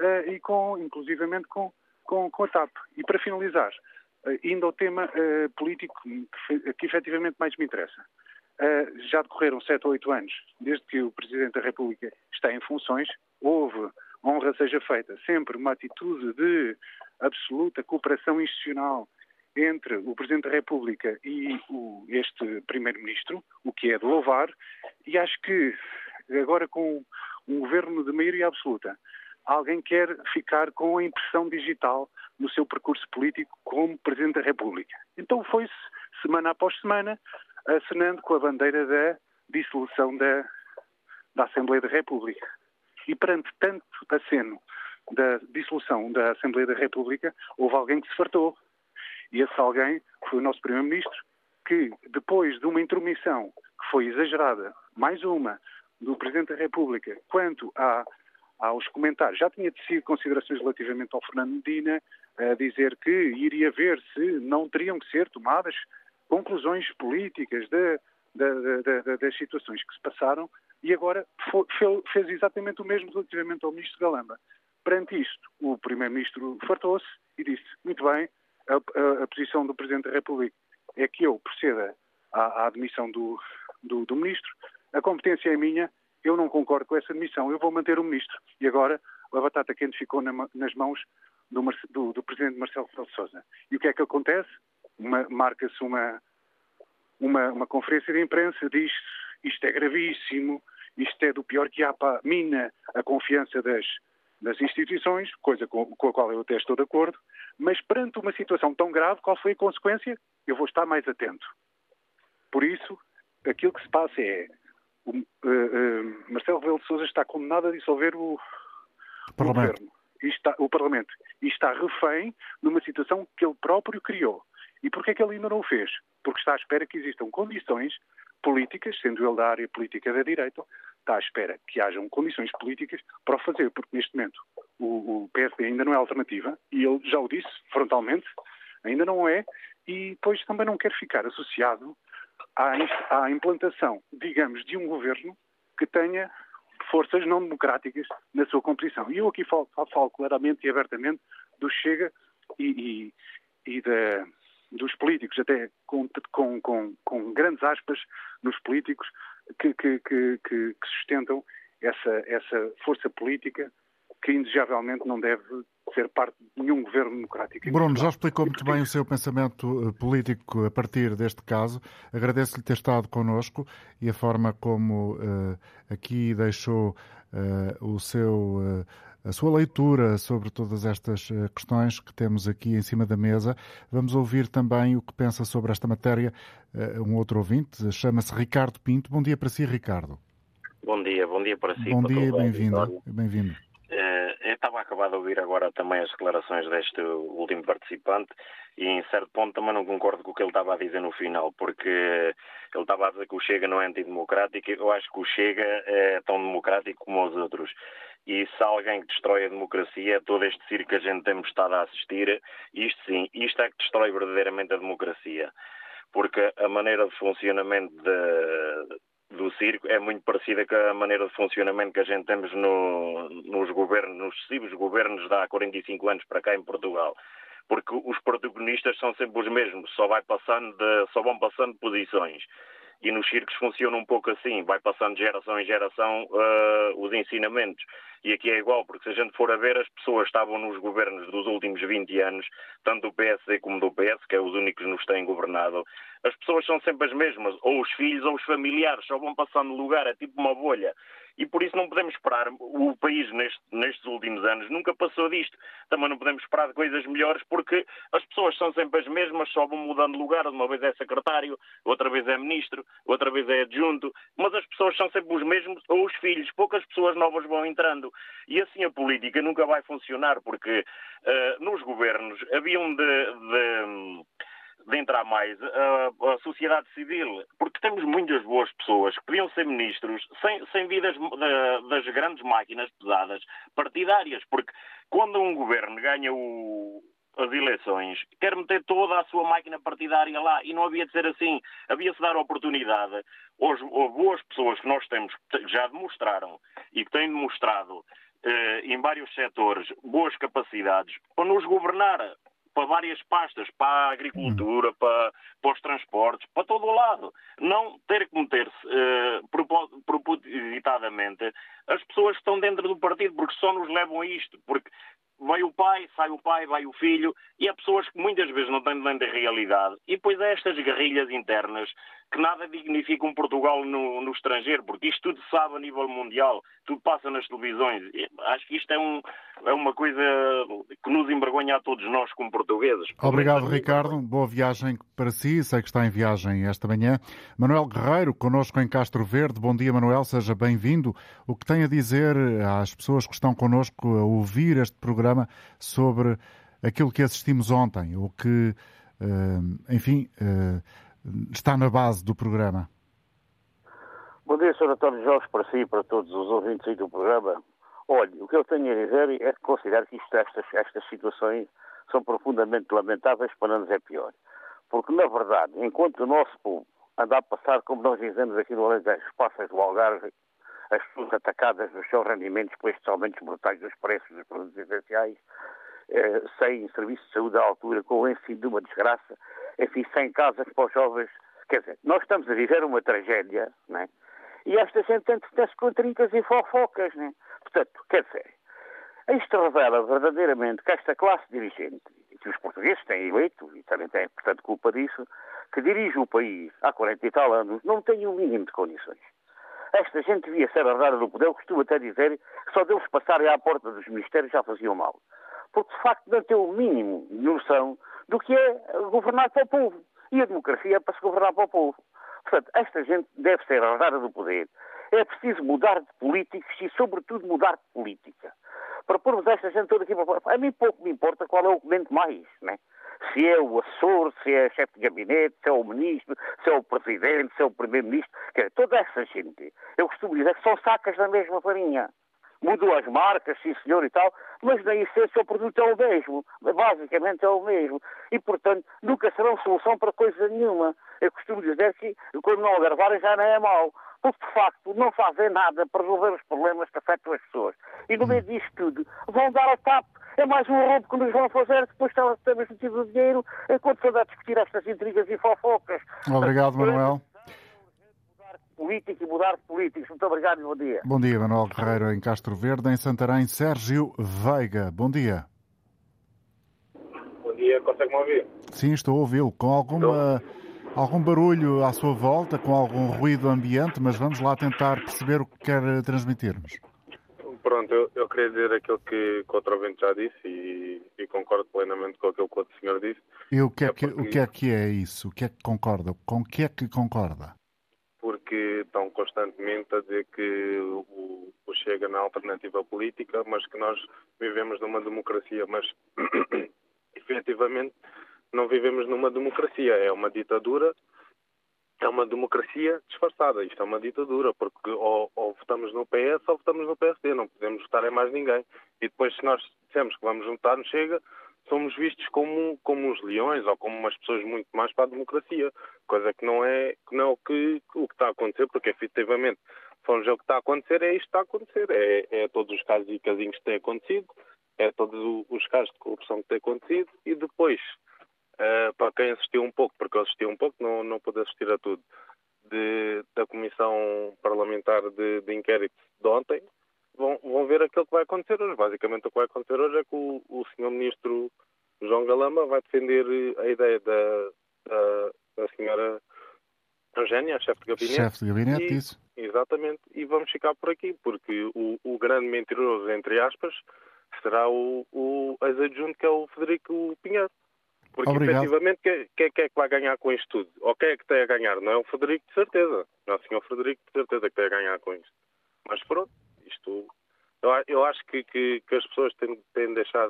uh, e com, inclusivamente com, com, com, a TAP. E para finalizar, indo ao tema uh, político que, que efetivamente mais me interessa. já decorreram sete ou oito anos desde que o Presidente da República está em funções, houve, honra seja feita, sempre uma atitude de absoluta cooperação institucional entre o Presidente da República e o, este Primeiro-Ministro, o que é de louvar, e acho que agora com um governo de maioria absoluta, alguém quer ficar com a impressão digital no seu percurso político como Presidente da República. Então foi-se, semana após semana, assinando com a bandeira da dissolução da, da Assembleia da República. E perante tanto aceno da dissolução da Assembleia da República, houve alguém que se fartou e esse alguém foi o nosso Primeiro-Ministro, que depois de uma intromissão que foi exagerada, mais uma, do Presidente da República, quanto a, aos comentários, já tinha tecido considerações relativamente ao Fernando Medina, a dizer que iria ver se não teriam que ser tomadas conclusões políticas de, de, de, das situações que se passaram, e agora fez exatamente o mesmo relativamente ao Ministro Galamba. Perante isto, o Primeiro-Ministro fartou-se e disse: muito bem, a, a, a, posição do Presidente da República é que eu proceda à, à admissão do, do, do, Ministro. A competência é minha, eu não concordo com essa admissão, eu vou manter o Ministro. E agora a batata quente ficou na, nas mãos do, do, do, Presidente Marcelo Rebelo de Sousa. E o que é que acontece? Marca-se uma, uma, uma conferência de imprensa, diz isto é gravíssimo, isto é do pior que há para mina a confiança das, das instituições, coisa com, com, a qual eu até estou de acordo, mas perante uma situação tão grave, qual foi a consequência? Eu vou estar mais atento. Por isso, aquilo que se passa é o, uh, uh, Marcelo Rebelo de Sousa está condenado a dissolver o, o governo, está, o Parlamento. e está refém numa situação que ele próprio criou. E porquê é que ele ainda não o fez? Porque está à espera que existam condições políticas, sendo ele da área política da direita, está à espera que hajam condições políticas para o fazer, porque neste momento o, o PSD ainda não é alternativa, e ele já o disse frontalmente, ainda não é, e depois também não quer ficar associado à, implantação, digamos, de um governo que tenha forças não democráticas na sua composição. E eu aqui falo, falo claramente e abertamente do Chega e, e, e da, dos políticos, até com, com, com, com, grandes aspas nos políticos que, que, que, que sustentam essa, essa força política que indesejavelmente não deve ser parte de nenhum governo democrático. Bruno, já explicou muito bem o seu pensamento eh, político a partir deste caso. Agradeço-lhe ter estado connosco e a forma como uh, aqui deixou uh, o seu, uh, a sua leitura sobre todas estas questões que temos aqui em cima da mesa. Vamos ouvir também o que pensa sobre esta matéria um outro ouvinte, chama-se Ricardo Pinto. Bom dia para si, Ricardo. Bom dia, bom dia para si. Bom dia, bem-vindo. Bem-vindo estava a acabar de ouvir agora também as declarações deste último participante e em certo ponto também não concordo com o que ele estava a dizer no final, porque ele estava a dizer que o Chega não é antidemocrático, eu acho que o Chega é tão democrático como os outros. E se alguém que destrói a democracia, todo este circo que a gente tem estado a assistir, isto sim, isto é que destrói verdadeiramente a democracia porque a maneira de funcionamento de, do circo é muito parecida com a maneira de funcionamento que a gente temos no, nos governos, nos sucessivos governos de há 45 anos para cá em Portugal. Porque os protagonistas são sempre os mesmos, só, vai passando de, só vão passando posições. E nos circos funciona um pouco assim, vai passando de geração em geração uh, os ensinamentos. E aqui é igual, porque se a gente for a ver, as pessoas estavam nos governos dos últimos 20 anos, tanto do PSD como do PS, que é os únicos que nos têm governado, as pessoas são sempre as mesmas, ou os filhos ou os familiares, só vão passando de lugar, é tipo uma bolha e por isso não podemos esperar. O país neste, nestes últimos anos nunca passou disto. Também não podemos esperar de coisas melhores porque as pessoas são sempre as mesmas, só vão mudando de lugar. Uma vez é secretário, outra vez é ministro, outra vez é adjunto, mas as pessoas são sempre os mesmos ou os filhos. Poucas pessoas novas vão entrando. E assim a política nunca vai funcionar porque uh, nos governos haviam de, de de entrar mais a, a, sociedade civil, porque temos muitas boas pessoas que podiam ser ministros sem, sem vidas de, das grandes máquinas pesadas partidárias, porque quando um governo ganha o, as eleições, quer meter toda a sua máquina partidária lá e não havia de ser assim. Havia-se dar oportunidade aos, às boas pessoas que nós temos, que já demonstraram e que têm demonstrado eh, em vários setores boas capacidades para nos governar para várias pastas, para a agricultura, para, para os transportes, para todo o lado. Não ter que meter-se uh, propositadamente as pessoas que estão dentro do partido, porque só nos levam a isto. Porque vai o pai, sai o pai, vai o filho, e há pessoas que muitas vezes não têm nem da realidade. E depois há estas guerrilhas internas que nada dignificam Portugal no, no, estrangeiro, porque isto tudo sabe a nível mundial, tudo passa nas televisões. Acho que isto é, um, é uma coisa que nos envergonha a todos nós como portugueses. Obrigado, Ricardo. Boa viagem para si. Sei que está em viagem esta manhã. Manuel Guerreiro, connosco em Castro Verde. Bom dia, Manuel. Seja bem-vindo. O que tem a dizer às pessoas que estão connosco a ouvir este programa sobre aquilo que assistimos ontem, o que, eh, enfim eh, está na base do programa. Bom dia, Sr. António Jorge, para si e para todos os ouvintes do programa. Olha, o que eu tenho a dizer é que considero que isto, estas, estas situações são profundamente lamentáveis, para não dizer pior. Porque, na verdade, enquanto o nosso povo anda a passar, como nós dizemos aqui no Alentejo, passas do Algarve, as pessoas atacadas nos seus rendimentos por estes aumentos brutais dos preços dos produtos essenciais, eh, sem serviço de saúde à altura, com o ensino de uma desgraça, enfim, sem casas para os jovens. Quer dizer, nós estamos a viver uma tragédia, né? E esta gente entretece com trincas e fofocas, né? Portanto, quer dizer, isto revela verdadeiramente que esta classe dirigente, que os portugueses têm eleito, e também têm, portanto, culpa disso, que dirige o país há 40 e tal anos, não tem o mínimo de condições. Esta gente devia ser herdada do poder, eu costumo até dizer que só deles passarem à porta dos ministérios já faziam mal. Porque, de facto, não tem o mínimo de noção do que é governar para o povo. E a democracia é para se governar para o povo. Portanto, esta gente deve ser herdada do poder. É preciso mudar de políticos e, sobretudo, mudar de política. para pormos esta gente toda aqui para A mim pouco me importa qual é o que mente mais, né? Se é o assessor, se é chefe de gabinete, se é o ministro, se é o presidente, se é o primeiro-ministro, toda essa gente, eu costumo dizer que são sacas da mesma farinha mudou as marcas, sim senhor e tal, mas na essência o produto é o mesmo, basicamente é o mesmo, e portanto nunca serão solução para coisa nenhuma. Eu costumo dizer que quando não agravarem já não é mau, porque de facto não fazem nada para resolver os problemas que afetam as pessoas. E no meio disto tudo vão dar a TAP, é mais um roubo que nos vão fazer, depois temos metido o dinheiro enquanto se a discutir estas intrigas e fofocas. Obrigado, Manuel político e mudar de políticos. Muito obrigado e bom dia. Bom dia, Manuel Guerreiro, em Castro Verde, em Santarém, Sérgio Veiga. Bom dia. Bom dia, consegue-me ouvir? Sim, estou a ouvi-lo. Com alguma, algum barulho à sua volta, com algum ruído ambiente, mas vamos lá tentar perceber o que quer transmitirmos. Pronto, eu, eu queria dizer aquilo que, que o outro ouvinte já disse e, e, concordo plenamente com aquilo que o outro senhor disse. E o que é, é que, porque... o que é que é isso? O que é que concorda? Com o que é que concorda? Porque estão constantemente a dizer que o, o Chega na alternativa política, mas que nós vivemos numa democracia, mas efetivamente não vivemos numa democracia, é uma ditadura, é uma democracia disfarçada, isto é uma ditadura, porque ou, ou votamos no PS ou votamos no PSD, não podemos votar em mais ninguém. E depois se nós dissemos que vamos votar no Chega, somos vistos como, como uns leões ou como umas pessoas muito mais para a democracia, coisa que não é, que não é o, que, o que está a acontecer, porque efetivamente, ver o que está a acontecer, é isto que está a acontecer, é, é todos os casos e casinhos que têm acontecido, é todos os casos de corrupção que têm acontecido e depois, uh, para quem assistiu um pouco, porque eu assisti um pouco, não, não pude assistir a tudo, de, da Comissão Parlamentar de, de Inquérito de ontem, vão, vão ver aquilo que vai acontecer hoje. Basicamente, o que vai acontecer hoje é que o, o senhor ministro João Galamba vai defender a ideia da, da, da senhora Eugénia, chefe de gabinete. Chefe de gabinete, e, isso. Exatamente. E vamos ficar por aqui, porque o, o grande mentiroso, entre aspas, será o, o ex-adjunto, que é o Federico Pinheiro. Porque, Obrigado. efetivamente, quem, quem é que vai ganhar com isto tudo? Ou quem é que tem a ganhar? Não é o Federico, de certeza. Não é o senhor Frederico, de certeza, que tem a ganhar com isto. Mas pronto, isto, eu, eu acho que, que, que, as pessoas têm, têm de deixar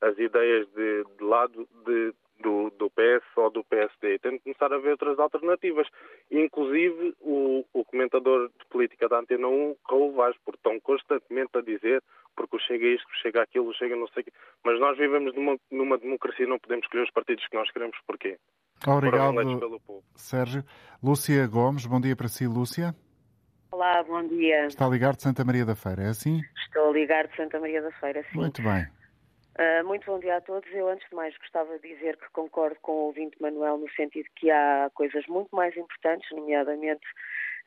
as ideias de, de lado de, do, do, PS ou do PSD. Tem de começar a ver outras alternativas. Inclusive o, o comentador de política da Antena 1, Raul Vaz, porque estão constantemente a dizer porque Chega isto, Chega aquilo, Chega não sei o quê. Mas nós vivemos numa, numa democracia e não podemos escolher os partidos que nós queremos. Porquê? Obrigado, Sérgio. Lúcia Gomes, bom dia para si, Lúcia. Olá, bom dia. Está a ligar de Santa Maria da Feira, é assim? Estou a ligar de Santa Maria da Feira, sim. Muito bem. Uh, muito bom dia a todos. Eu, antes de mais, gostava de dizer que concordo com o ouvinte Manuel no sentido que há coisas muito mais importantes, nomeadamente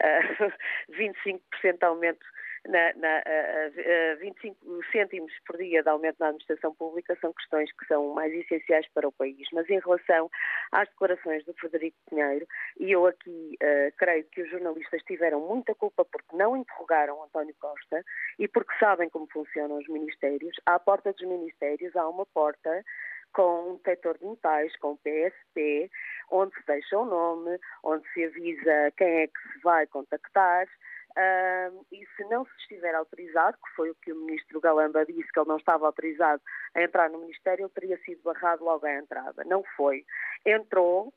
uh, ah, 25% aumento na, na, uh, 25 cêntimos por dia de aumento na administração pública são questões que são mais essenciais para o país. Mas em relação às declarações do Frederico Pinheiro, e eu aqui uh, creio que os jornalistas tiveram muita culpa porque não interrogaram António Costa e porque sabem como funcionam os ministérios. À porta dos ministérios há uma porta com um detector de metais, com PSP, onde se deixa o nome, onde se avisa quem é que se vai contactar, Uh, e se não se estiver autorizado, que foi o que o ministro Galamba disse, que ele não estava autorizado a entrar no Ministério, ele teria sido barrado logo à entrada. Não foi. Entrou,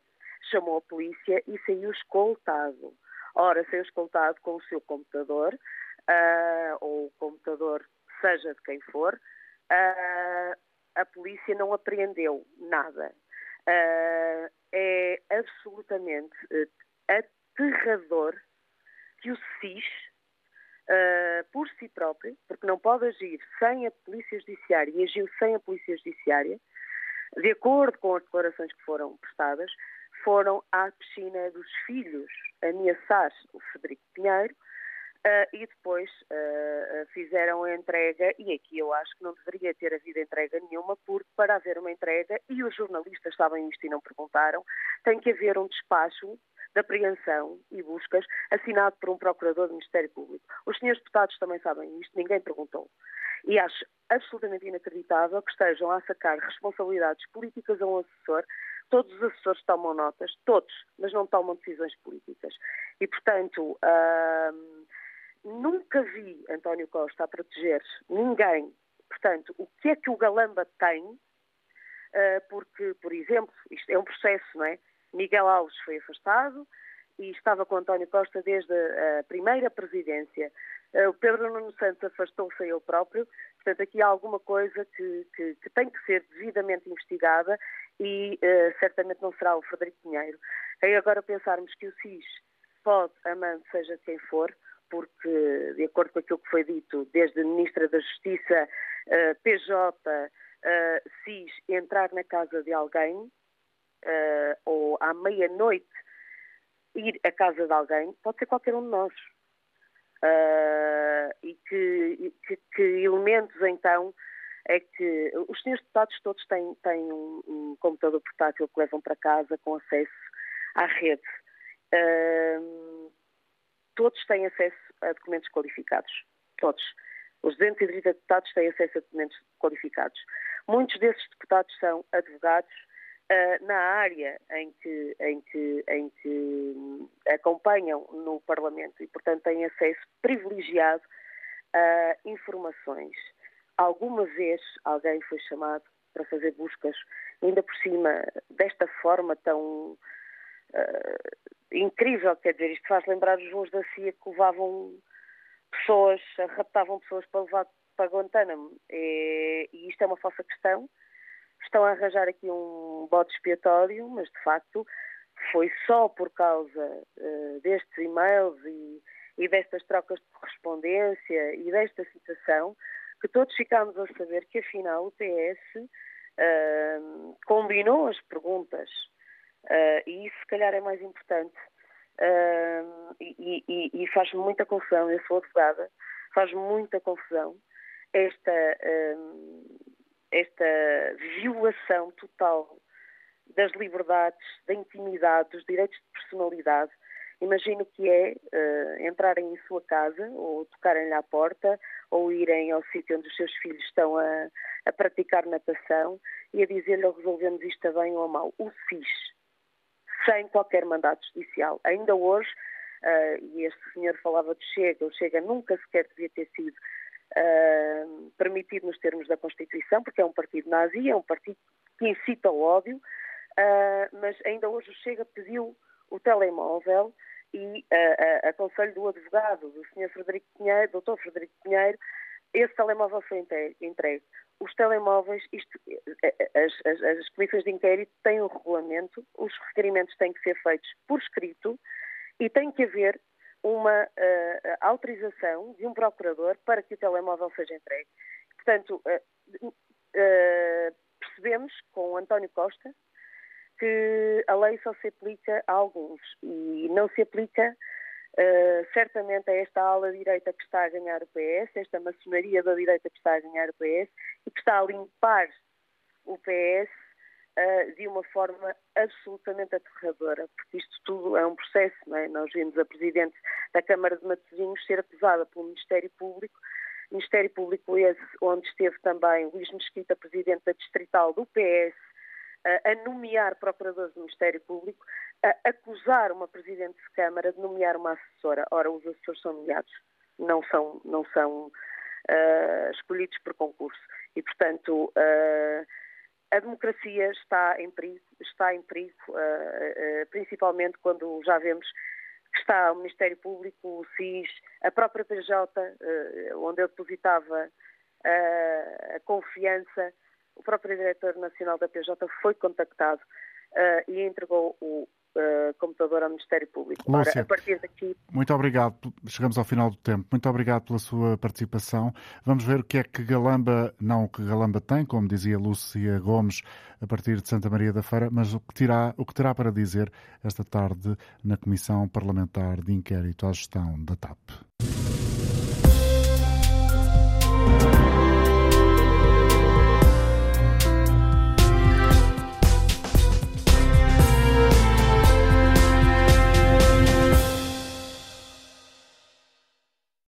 chamou a polícia e saiu escoltado. Ora, saiu escoltado com o seu computador, uh, ou o computador seja de quem for, uh, a polícia não apreendeu nada. Uh, é absolutamente aterrador que o SIS, uh, por si próprio, porque não pode agir sem a Polícia Judiciária e agiu sem a Polícia Judiciária, de acordo com as declarações que foram prestadas, foram à piscina dos filhos ameaçar o Frederico Pinheiro uh, e depois uh, fizeram a entrega, e aqui eu acho que não deveria ter havido entrega nenhuma, porque para haver uma entrega, e os jornalistas sabem isto e não perguntaram, tem que haver um despacho de apreensão e buscas assinado por um procurador do Ministério Público. Os senhores deputados também sabem isto, ninguém perguntou. E acho absolutamente inacreditável que estejam a sacar responsabilidades políticas a um assessor. Todos os assessores tomam notas, todos, mas não tomam decisões políticas. E, portanto, hum, nunca vi António Costa a proteger ninguém portanto, o que é que o Galamba tem? porque, por exemplo, isto é um processo, não é? Miguel Alves foi afastado e estava com António Costa desde a primeira presidência. O Pedro Nuno Santos afastou-se a ele próprio, portanto, aqui há alguma coisa que, que, que tem que ser devidamente investigada e uh, certamente não será o Frederico Pinheiro. Aí agora pensarmos que o SIS pode, amando seja quem for, porque, de acordo com aquilo que foi dito, desde a Ministra da Justiça, uh, eh, PJ, uh, SIS, entrar na casa de alguém, uh, ou à meia-noite ir à casa de alguém, pode ser qualquer um de nós. Uh, e que, que, que, elementos, então, é que os senhores deputados todos têm, têm um, um, computador portátil que levam para casa com acesso à rede. Uh, todos têm acesso a documentos qualificados. Todos. Os 230 deputados têm acesso a documentos qualificados. Muitos desses deputados são advogados uh, na área em que, em, que, em que acompanham no Parlamento e, portanto, têm acesso privilegiado a informações. Alguma vez alguém foi chamado para fazer buscas, ainda por cima, desta forma tão uh, incrível, quer dizer, isto faz lembrar os voos da CIA que levavam pessoas, raptavam pessoas para levar para Guantánamo. E, e isto é uma falsa questão. Estão a arranjar aqui um bode expiatório, mas de facto foi só por causa uh, destes e-mails e, e, destas trocas de correspondência e desta situação que todos ficámos a saber que afinal o PS uh, eh, combinou as perguntas Uh, e isso, se calhar, é mais importante. Uh, e, e, e faz-me muita confusão, eu sou advogada, faz-me muita confusão esta, esta violação total das liberdades, da intimidade, dos direitos de personalidade. Imagino que é uh, entrarem em sua casa, ou tocarem-lhe à porta, ou irem ao sítio onde os seus filhos estão a, a praticar natação e a dizer-lhe resolvemos isto bem ou mal. O SIS, sem qualquer mandato judicial. Ainda hoje, uh, e este senhor falava de Chega, o Chega nunca sequer devia ter sido uh, permitido nos termos da Constituição, porque é um partido nazi, é um partido que incita o ódio, uh, mas ainda hoje o Chega pediu o telemóvel e uh, aconselho do advogado, do Sr. Frederico Pinheiro, Dr. Frederico Pinheiro, esse telemóvel foi entregue os telemóveis, isto, eh, eh, as, as, as, de inquérito têm um regulamento, os requerimentos têm que ser feitos por escrito e tem que haver uma uh, autorização de um procurador para que o telemóvel seja entregue. Portanto, uh, uh, percebemos com António Costa que a lei só se aplica a alguns e não se aplica certamente é esta ala direita que está a ganhar o PS, esta maçonaria da direita que está a ganhar o PS e que está a limpar o PS eh, de uma forma absolutamente aterradora, porque isto tudo é um processo, não é? Nós vimos a Presidente da Câmara de Matosinhos ser acusada pelo Ministério Público, Ministério Público esse onde esteve também Luís Mesquita, Presidente da Distrital do PS, a nomear procuradores do Ministério Público, a acusar uma Presidente de Câmara de nomear uma assessora. Ora, os assessores são nomeados, não são, não são uh, escolhidos por concurso. E, portanto, uh, a democracia está em perigo, está em perigo uh, principalmente quando já vemos que está o Ministério Público, o SIS, a própria PJ, onde eu depositava a confiança. O próprio diretor nacional da PJ foi contactado e entregou o uh, computador ao Ministério Público. Lúcia, Ora, a partir daqui... muito obrigado. Chegamos ao final do tempo. Muito obrigado pela sua participação. Vamos ver o que é que Galamba, não o que Galamba tem, como dizia Lúcia Gomes, a partir de Santa Maria da Feira, mas o que, terá, o que terá para dizer esta tarde na Comissão Parlamentar de Inquérito à Gestão da TAP.